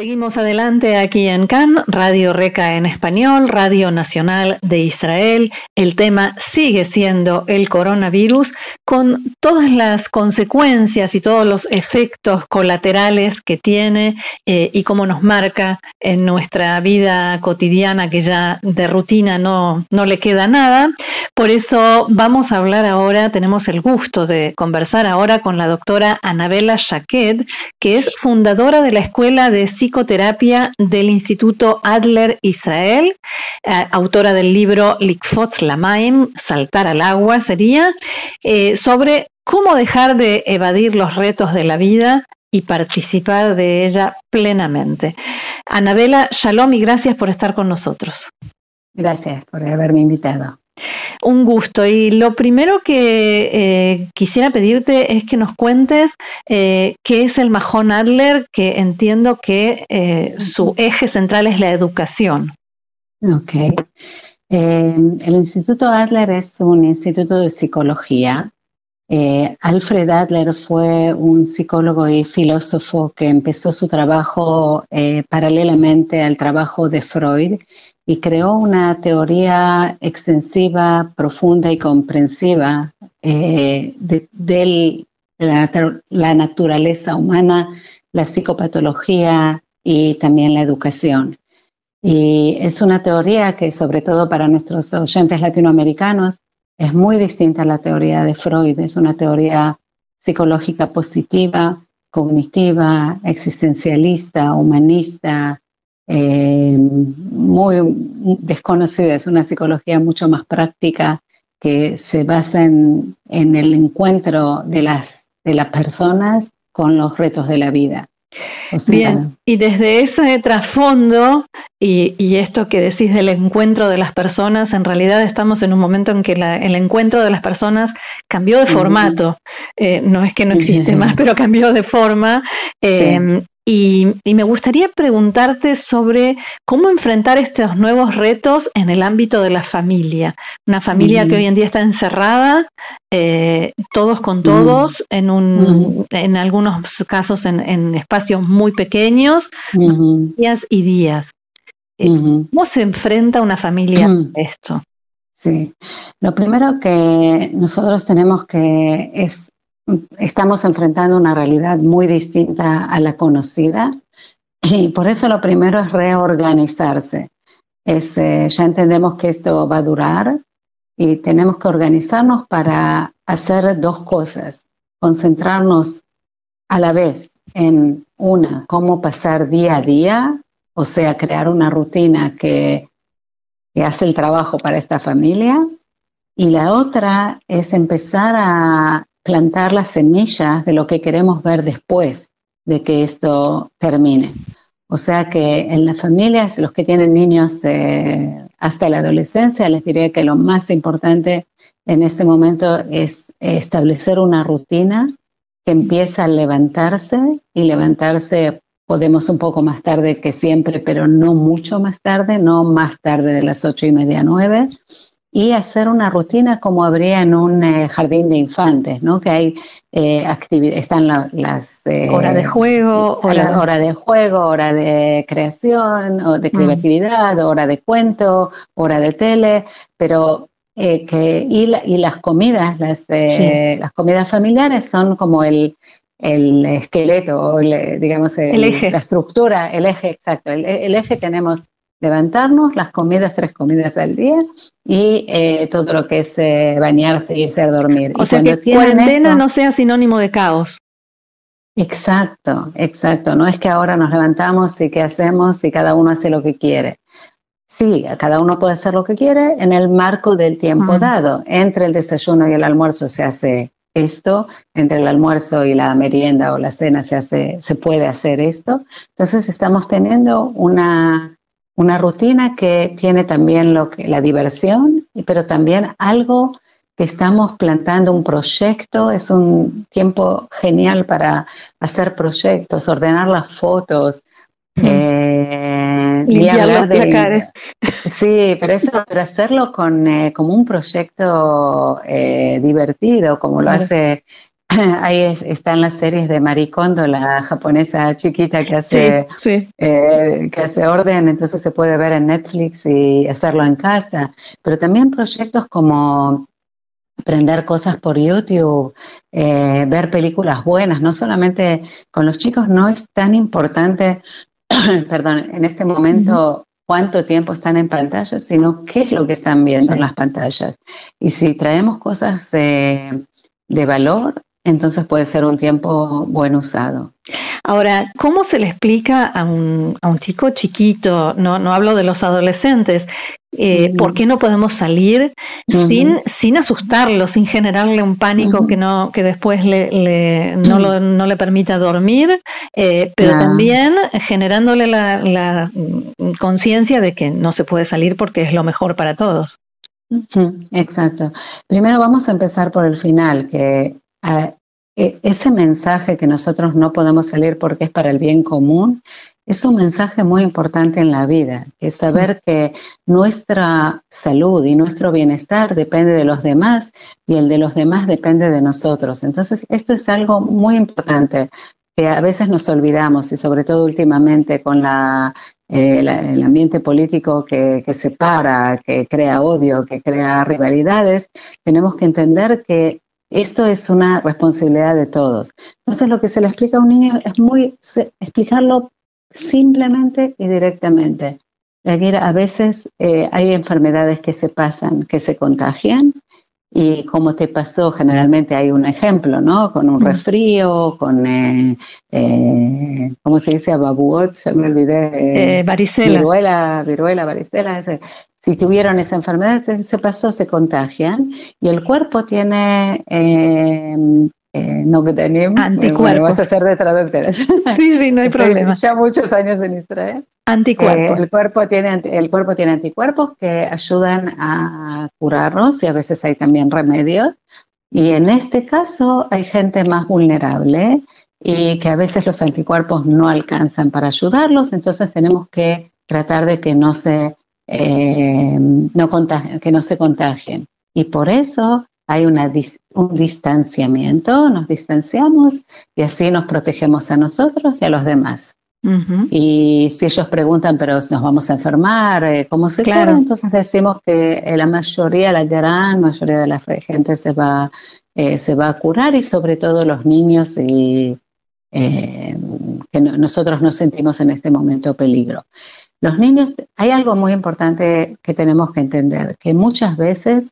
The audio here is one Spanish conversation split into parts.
Seguimos adelante aquí en CAN, Radio Reca en español, Radio Nacional de Israel. El tema sigue siendo el coronavirus con todas las consecuencias y todos los efectos colaterales que tiene eh, y cómo nos marca en nuestra vida cotidiana que ya de rutina no, no le queda nada. Por eso vamos a hablar ahora, tenemos el gusto de conversar ahora con la doctora Anabela Shaked, que es fundadora de la Escuela de Psicoterapia del Instituto Adler Israel, eh, autora del libro Likfot Lamaim, Saltar al agua sería, eh, sobre cómo dejar de evadir los retos de la vida y participar de ella plenamente. Anabela, shalom y gracias por estar con nosotros. Gracias por haberme invitado. Un gusto. Y lo primero que eh, quisiera pedirte es que nos cuentes eh, qué es el Mahon Adler, que entiendo que eh, su eje central es la educación. Ok. el Instituto Adler es un instituto de psicología. Alfred Adler fue un psicólogo y filósofo que empezó su trabajo paralelamente al trabajo de Freud y creó una teoría extensiva, profunda y comprensiva eh, de, la, naturaleza humana, la psicopatología y también la educación. Y es una teoría que, sobre todo para nuestros oyentes latinoamericanos, es muy distinta a la teoría de Freud. Es una teoría psicológica positiva, cognitiva, existencialista, humanista, eh, muy desconocida, es una psicología mucho más práctica que se basa en, el encuentro de las, de las personas con los retos de la vida. Bien, y desde ese trasfondo y, esto que decís del encuentro de las personas, en realidad estamos en un momento en que el encuentro de las personas cambió de formato. Eh, no es que no existe más, pero cambió de forma. Eh, y, me gustaría preguntarte sobre cómo enfrentar estos nuevos retos en el ámbito de la familia. Una familia que hoy en día está encerrada, eh, todos con todos, en, un, en algunos casos en, espacios muy pequeños, días y días. Eh, ¿Cómo se enfrenta una familia a esto? Sí, lo primero que nosotros tenemos que es estamos enfrentando una realidad muy distinta a la conocida y por eso lo primero es reorganizarse. Eh, ya entendemos que esto va a durar y tenemos que organizarnos para hacer dos cosas, concentrarnos a la vez en una, cómo pasar día a día, o sea, crear una rutina que, que hace el trabajo para esta familia, y la otra es empezar a plantar las semillas de lo que queremos ver después de que esto termine. O sea que en las familias, los que tienen niños eh, hasta la adolescencia, les diría que lo más importante en este momento es establecer una rutina que empieza a levantarse y levantarse podemos un poco más tarde que siempre, pero no mucho más tarde, no más tarde de las ocho y media, nueve, y hacer una rutina como habría en un eh, jardín de infantes, ¿no? Que hay eh, están las eh, hora de juego, hora, hora, de juego, hora de creación, o de mm. creatividad, hora de cuento, hora de tele, pero eh, que y, y, las comidas, las, las comidas familiares son como el el esqueleto, digamos, el, eje. la estructura, el eje exacto. El, el eje tenemos levantarnos, las comidas, tres comidas al día y eh, todo lo que es eh, bañarse, irse a dormir. O sea que cuarentena no sea sinónimo de caos. Exacto, exacto. No es que ahora nos levantamos y qué hacemos y cada uno hace lo que quiere. Sí, cada uno puede hacer lo que quiere en el marco del tiempo dado. Entre el desayuno y el almuerzo se hace esto, entre el almuerzo y la merienda o la cena se hace, se puede hacer esto. Entonces estamos teniendo una una rutina que tiene también lo que, la diversión, pero también algo que estamos plantando un proyecto, es un tiempo genial para hacer proyectos, ordenar las fotos, Eh, Limpiar de, Sí, pero eso, pero hacerlo con eh, como un proyecto eh, divertido, como lo hace ahí están las series de Maricondo, la japonesa chiquita que hace que hace orden, entonces se puede ver en Netflix y hacerlo en casa. Pero también proyectos como aprender cosas por YouTube, eh, ver películas buenas, no solamente con los chicos no es tan importante, perdón, en este momento cuánto tiempo están en pantalla, sino qué es lo que están viendo en las pantallas. Y si traemos cosas de valor, entonces puede ser un tiempo buen usado. Ahora, ¿cómo se le explica a un, a un chico chiquito, no, no hablo de los adolescentes, eh, por qué no podemos salir sin, sin asustarlo, sin generarle un pánico que no que después le, no, lo, no, le permita dormir, eh, pero también generándole la, la conciencia de que no se puede salir porque es lo mejor para todos. Exacto. Primero vamos a empezar por el final, que e, ese mensaje que nosotros no podemos salir porque es para el bien común, es un mensaje muy importante en la vida, es saber que nuestra salud y nuestro bienestar depende de los demás y el de los demás depende de nosotros. Entonces, esto es algo muy importante que a veces nos olvidamos y sobre todo últimamente con la, eh, el ambiente político que, que separa, que crea odio, que crea rivalidades, tenemos que entender que esto es una responsabilidad de todos. Entonces, lo que se le explica a un niño es muy explicarlo simplemente y directamente. A veces eh, hay enfermedades que se pasan, que se contagian, y como te pasó, generalmente hay un ejemplo, ¿no? Con un resfrío, con, eh, eh, ¿cómo se dice? Ababuot, se me olvidé. Eh, varicela. Viruela, viruela, varicela. Ese, si tuvieron esa enfermedad, se, pasó, se contagian y el cuerpo tiene eh, eh, no que anticuerpos. vas a hacer de traductora. Sí, sí, no hay problema. Ya muchos años en Israel. Anticuerpos. Eh, el, cuerpo tiene, el cuerpo tiene anticuerpos que ayudan a curarnos y a veces hay también remedios. Y en este caso hay gente más vulnerable y que a veces los anticuerpos no alcanzan para ayudarlos, entonces tenemos que tratar de que no se eh, no que no se contagien. Y por eso hay una, un distanciamiento, nos distanciamos y así nos protegemos a nosotros y a los demás. Y si ellos preguntan, pero nos vamos a enfermar, eh, ¿cómo se claro. Entonces decimos que la mayoría, la gran mayoría de la gente se va, eh, se va a curar y sobre todo los niños y que nosotros no sentimos en este momento peligro. Los niños, hay algo muy importante que tenemos que entender, que muchas veces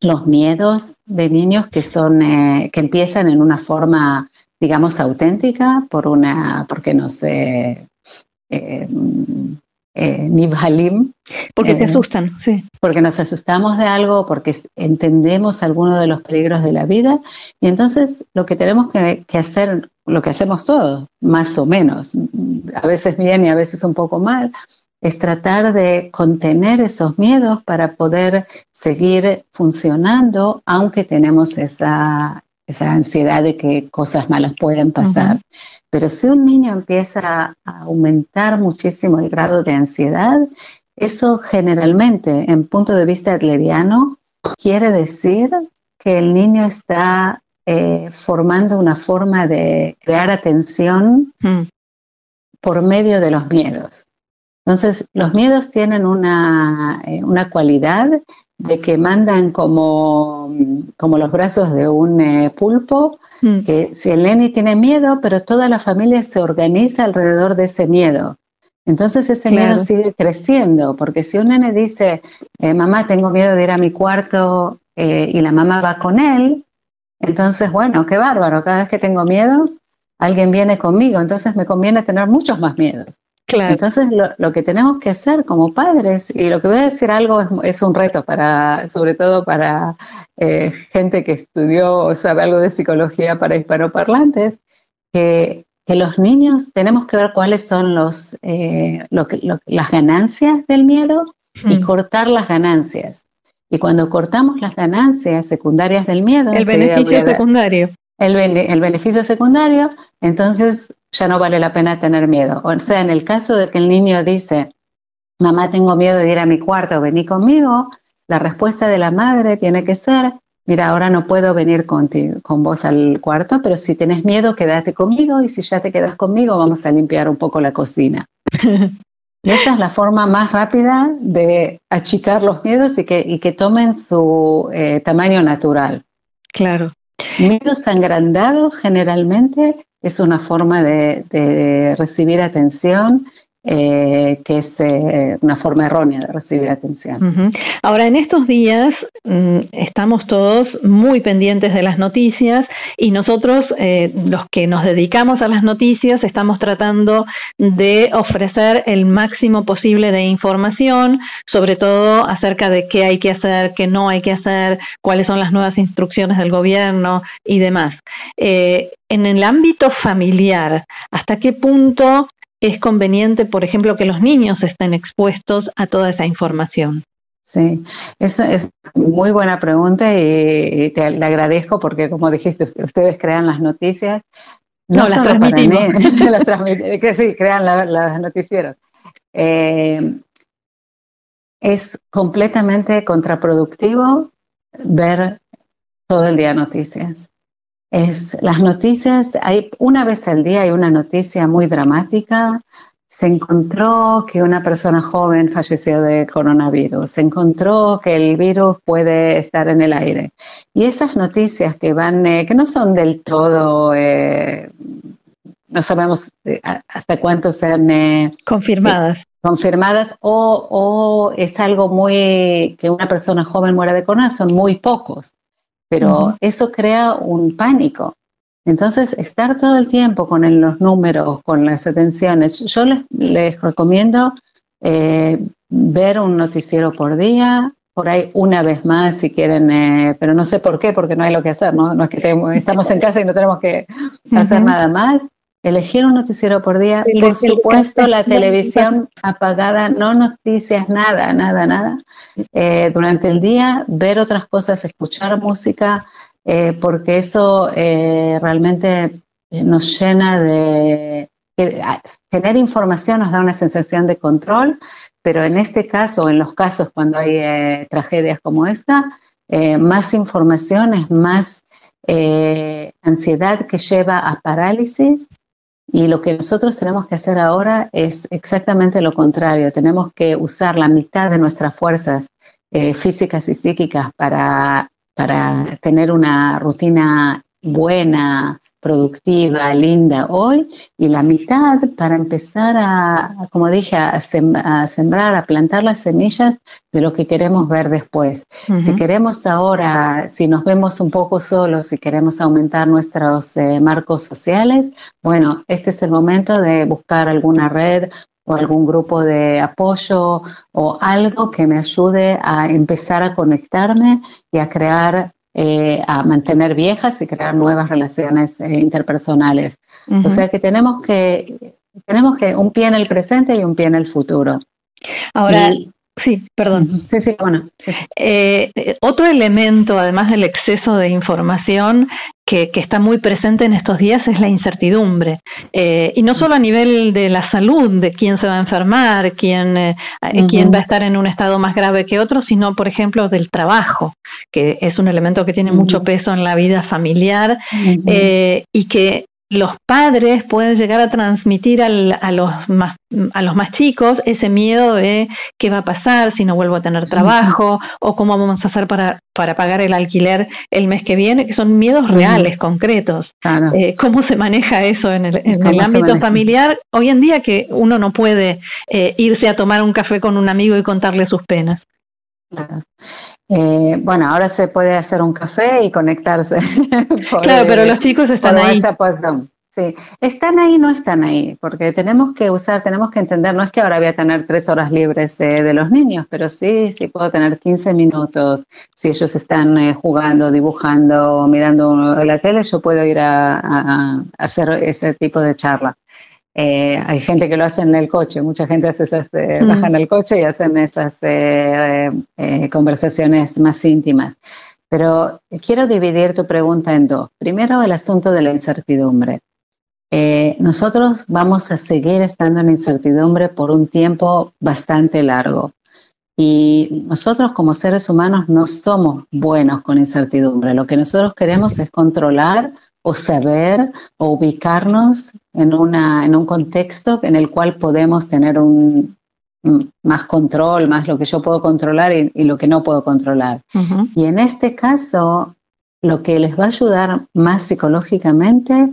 los miedos de niños que son, eh, que empiezan en una forma, digamos, auténtica, por una, porque no sé, eh, eh. Porque se asustan, sí. Porque nos asustamos de algo, porque entendemos algunos de los peligros de la vida. Y entonces lo que tenemos que, que hacer lo que hacemos todos, más o menos, a veces bien y a veces un poco mal, es tratar de contener esos miedos para poder seguir funcionando, aunque tenemos esa, esa ansiedad de que cosas malas pueden pasar. Pero si un niño empieza a aumentar muchísimo el grado de ansiedad, eso generalmente, en punto de vista adleriano, quiere decir que el niño está eh, formando una forma de crear atención mm. por medio de los miedos. Entonces, los miedos tienen una, eh, una cualidad de que mandan como, como los brazos de un eh, pulpo, mm. que si el nene tiene miedo, pero toda la familia se organiza alrededor de ese miedo. Entonces ese miedo sigue creciendo, porque si un nene dice, mamá, tengo miedo de ir a mi cuarto y la mamá va con él, entonces, bueno, qué bárbaro, cada vez que tengo miedo, alguien viene conmigo, entonces me conviene tener muchos más miedos. Claro. Entonces, lo, que tenemos que hacer como padres, y lo que voy a decir algo es, un reto para, sobre todo para eh, gente que estudió o sabe algo de psicología para hispanoparlantes, que, que los niños tenemos que ver cuáles son los, eh, las ganancias del miedo y cortar las ganancias. Y cuando cortamos las ganancias secundarias del miedo, el beneficio secundario. El, el, beneficio secundario, entonces ya no vale la pena tener miedo. O sea, en el caso de que el niño dice, mamá, tengo miedo de ir a mi cuarto, vení conmigo, la respuesta de la madre tiene que ser, mira, ahora no puedo venir con vos al cuarto, pero si tenés miedo, quédate conmigo y si ya te quedas conmigo, vamos a limpiar un poco la cocina. y esta es la forma más rápida de achicar los miedos y que, y que tomen su eh, tamaño natural. Claro. Miedos agrandados generalmente es una forma de recibir atención eh, que es eh, una forma errónea de recibir atención. Ahora, en estos días mm, estamos todos muy pendientes de las noticias y nosotros, eh, los que nos dedicamos a las noticias, estamos tratando de ofrecer el máximo posible de información, sobre todo acerca de qué hay que hacer, qué no hay que hacer, cuáles son las nuevas instrucciones del gobierno y demás. en el ámbito familiar, ¿hasta qué punto es conveniente, por ejemplo, que los niños estén expuestos a toda esa información? Sí, esa es muy buena pregunta y, te le agradezco porque, como dijiste, ustedes crean las noticias. No, las transmitimos. que sí, crean las noticieros. Eh, es completamente contraproductivo ver todo el día noticias es las noticias, hay una vez al día hay una noticia muy dramática. Se encontró que una persona joven falleció de coronavirus, se encontró que el virus puede estar en el aire. Y esas noticias que van, eh, que no son del todo, eh, no sabemos eh, hasta cuánto sean confirmadas. confirmadas o, o es algo muy que una persona joven muera de corona, son muy pocos pero eso crea un pánico. Entonces, estar todo el tiempo con los números, con las atenciones, yo les, recomiendo eh, ver un noticiero por día, por ahí una vez más si quieren, eh, pero no sé por qué, porque no hay lo que hacer, ¿no? No es que estamos en casa y no tenemos que hacer nada más elegir un noticiero por día, por supuesto la televisión apagada, no noticias, nada, nada, nada. Eh, durante el día ver otras cosas, escuchar música, eh, porque eso eh, realmente nos llena de... tener información nos da una sensación de control, pero en este caso, en los casos cuando hay tragedias como esta, más información es más ansiedad que lleva a parálisis y lo que nosotros tenemos que hacer ahora es exactamente lo contrario. Tenemos que usar la mitad de nuestras fuerzas eh, físicas y psíquicas para, para tener una rutina buena, productiva, linda hoy y la mitad para empezar a, como dije, a, sembrar, a plantar las semillas de lo que queremos ver después. Si queremos ahora, si nos vemos un poco solos, si queremos aumentar nuestros eh, marcos sociales, bueno, este es el momento de buscar alguna red o algún grupo de apoyo o algo que me ayude a empezar a conectarme y a crear eh, a mantener viejas y crear nuevas relaciones eh, interpersonales. O sea que tenemos que tenemos que un pie en el presente y un pie en el futuro. Ahora, Sí, perdón. Sí, sí, bueno. Eh, otro elemento, además del exceso de información que, está muy presente en estos días, es la incertidumbre. Eh, y no solo a nivel de la salud, de quién se va a enfermar, quién, eh, quién va a estar en un estado más grave que otro, sino, por ejemplo, del trabajo, que es un elemento que tiene mucho peso en la vida familiar y que los padres pueden llegar a transmitir a, los más, a los más chicos ese miedo de qué va a pasar si no vuelvo a tener trabajo o cómo vamos a hacer para, para pagar el alquiler el mes que viene, que son miedos reales, concretos. Eh, ¿Cómo se maneja eso en el, ámbito familiar? Hoy en día que uno no puede eh, irse a tomar un café con un amigo y contarle sus penas. Eh, bueno, ahora se puede hacer un café y conectarse. claro, pero los chicos están ahí. Sí, están ahí, no están ahí, porque tenemos que usar, tenemos que entender, no es que ahora voy a tener tres horas libres eh, de los niños, pero sí, sí puedo tener 15 minutos. Si ellos están eh, jugando, dibujando, mirando la tele, yo puedo ir a hacer ese tipo de charla. Eh, hay gente que lo hace en el coche, mucha gente hace esas, eh, mm. bajan el coche y hacen esas eh, conversaciones más íntimas. Pero quiero dividir tu pregunta en dos. Primero, el asunto de la incertidumbre. nosotros vamos a seguir estando en incertidumbre por un tiempo bastante largo. Y nosotros como seres humanos no somos buenos con incertidumbre. Lo que nosotros queremos es controlar o saber o ubicarnos en, una, en un contexto en el cual podemos tener un, más control, más lo que yo puedo controlar y, lo que no puedo controlar. Y en este caso, lo que les va a ayudar más psicológicamente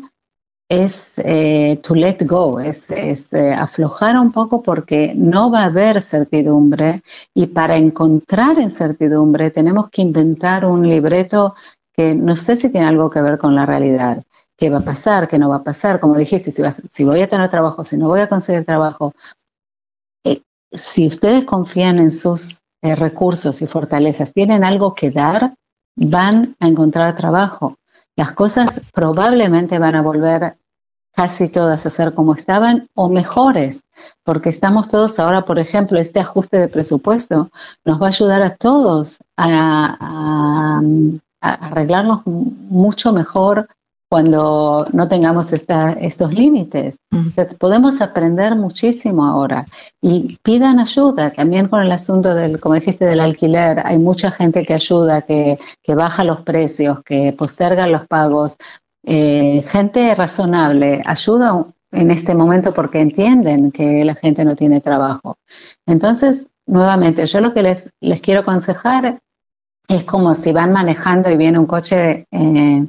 es eh, to let go, es, eh, aflojar un poco porque no va a haber certidumbre y para encontrar incertidumbre tenemos que inventar un libreto que no sé si tiene algo que ver con la realidad. ¿Qué va a pasar? ¿Qué no va a pasar? Como dijiste, si, voy a tener trabajo, si no voy a conseguir trabajo. Eh, si ustedes confían en sus recursos y fortalezas, tienen algo que dar, van a encontrar trabajo. Las cosas probablemente van a volver casi todas a ser como estaban o mejores, porque estamos todos ahora, por ejemplo, este ajuste de presupuesto nos va a ayudar a todos a, arreglarnos mucho mejor cuando no tengamos estos límites. Podemos aprender muchísimo ahora y pidan ayuda también con el asunto del, como dijiste, del alquiler. Hay mucha gente que ayuda, que, que baja los precios, que posterga los pagos. Eh, gente razonable ayuda en este momento porque entienden que la gente no tiene trabajo. Entonces, nuevamente, yo lo que les, les quiero aconsejar es como si van manejando y viene un coche eh,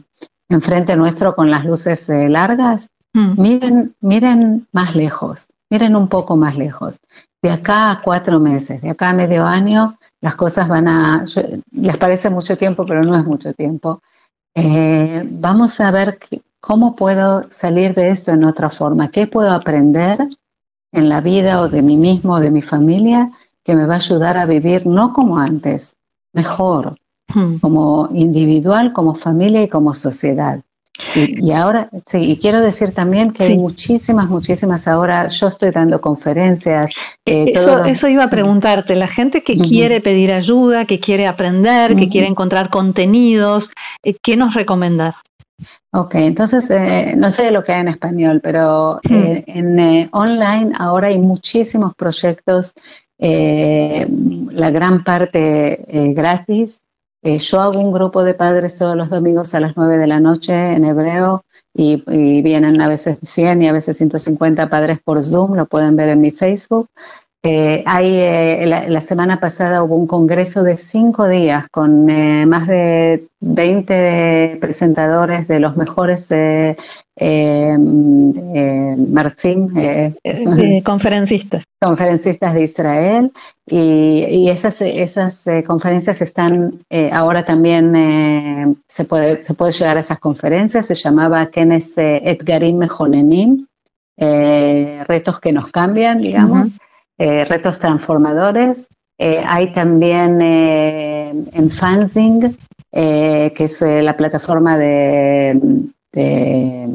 enfrente nuestro con las luces eh, largas, mm. miren, miren más lejos, miren un poco más lejos. De acá a cuatro meses, de acá a medio año, las cosas van a, les parece mucho tiempo, pero no es mucho tiempo. Eh, vamos a ver cómo puedo salir de esto en otra forma, qué puedo aprender en la vida o de mí mismo o de mi familia que me va a ayudar a vivir no como antes, mejor, hmm. como individual, como familia y como sociedad. Y, ahora, sí, y quiero decir también que hay muchísimas, muchísimas ahora, yo estoy dando conferencias. Eh, eso, eso iba a preguntarte, la gente que quiere pedir ayuda, que quiere aprender, que quiere encontrar contenidos, eh, ¿qué nos recomendás? Ok, entonces eh, no sé lo que hay en español, pero hmm. en online ahora hay muchísimos proyectos, la gran parte gratis, eh, yo hago un grupo de padres todos los domingos a las 9 de la noche en hebreo y, vienen a veces 100 y a veces 150 padres por Zoom, lo pueden ver en mi Facebook. Eh, hay, eh, la, semana pasada hubo un congreso de cinco días con más de 20 presentadores de los mejores eh, eh, eh, conferencistas. Conferencistas de Israel y, esas, esas conferencias están ahora también se puede se puede llegar a esas conferencias. Se llamaba Kenes Edgarim Mejonenim, retos que nos cambian, digamos, retos transformadores. hay también en Fanzing eh, que es eh, la plataforma de, que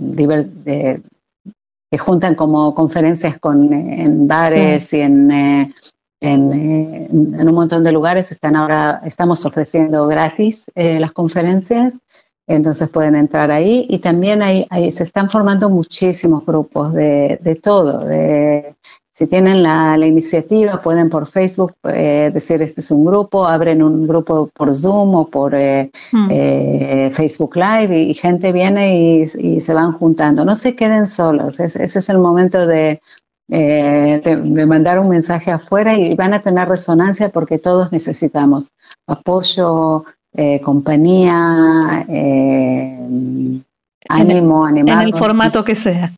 juntan como conferencias con, en bares y en, eh, en, un montón de lugares. Están ahora, estamos ofreciendo gratis las conferencias entonces pueden entrar ahí y también ahí, ahí se están formando muchísimos grupos de, de todo, de si tienen la, iniciativa, pueden por Facebook eh, decir este es un grupo, abren un grupo por Zoom o por eh, hmm. eh, Facebook Live y, gente viene y, se van juntando. No se queden solos, ese es el momento de, de, mandar un mensaje afuera y van a tener resonancia porque todos necesitamos apoyo, compañía, ánimo, animar. En el formato que sea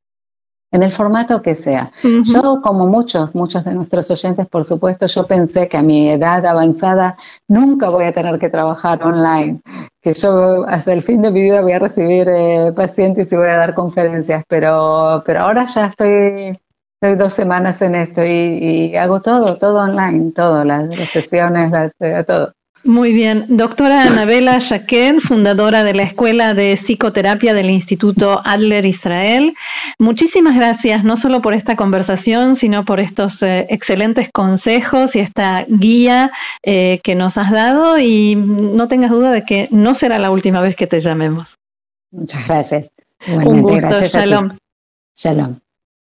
en el formato que sea. Yo, como muchos, muchos de nuestros oyentes, por supuesto, yo pensé que a mi edad avanzada nunca voy a tener que trabajar online, que yo hasta el fin de mi vida voy a recibir eh, pacientes y voy a dar conferencias, pero, pero ahora ya estoy, estoy dos semanas en esto y, hago todo, todo online, todo, las, sesiones, las, eh, todo. Muy bien. Doctora Anabela Shaken, fundadora de la Escuela de Psicoterapia del Instituto Adler Israel. Muchísimas gracias, no solo por esta conversación, sino por estos eh, excelentes consejos y esta guía eh, que nos has dado. Y no tengas duda de que no será la última vez que te llamemos. Muchas gracias. Un gusto. Shalom. Shalom.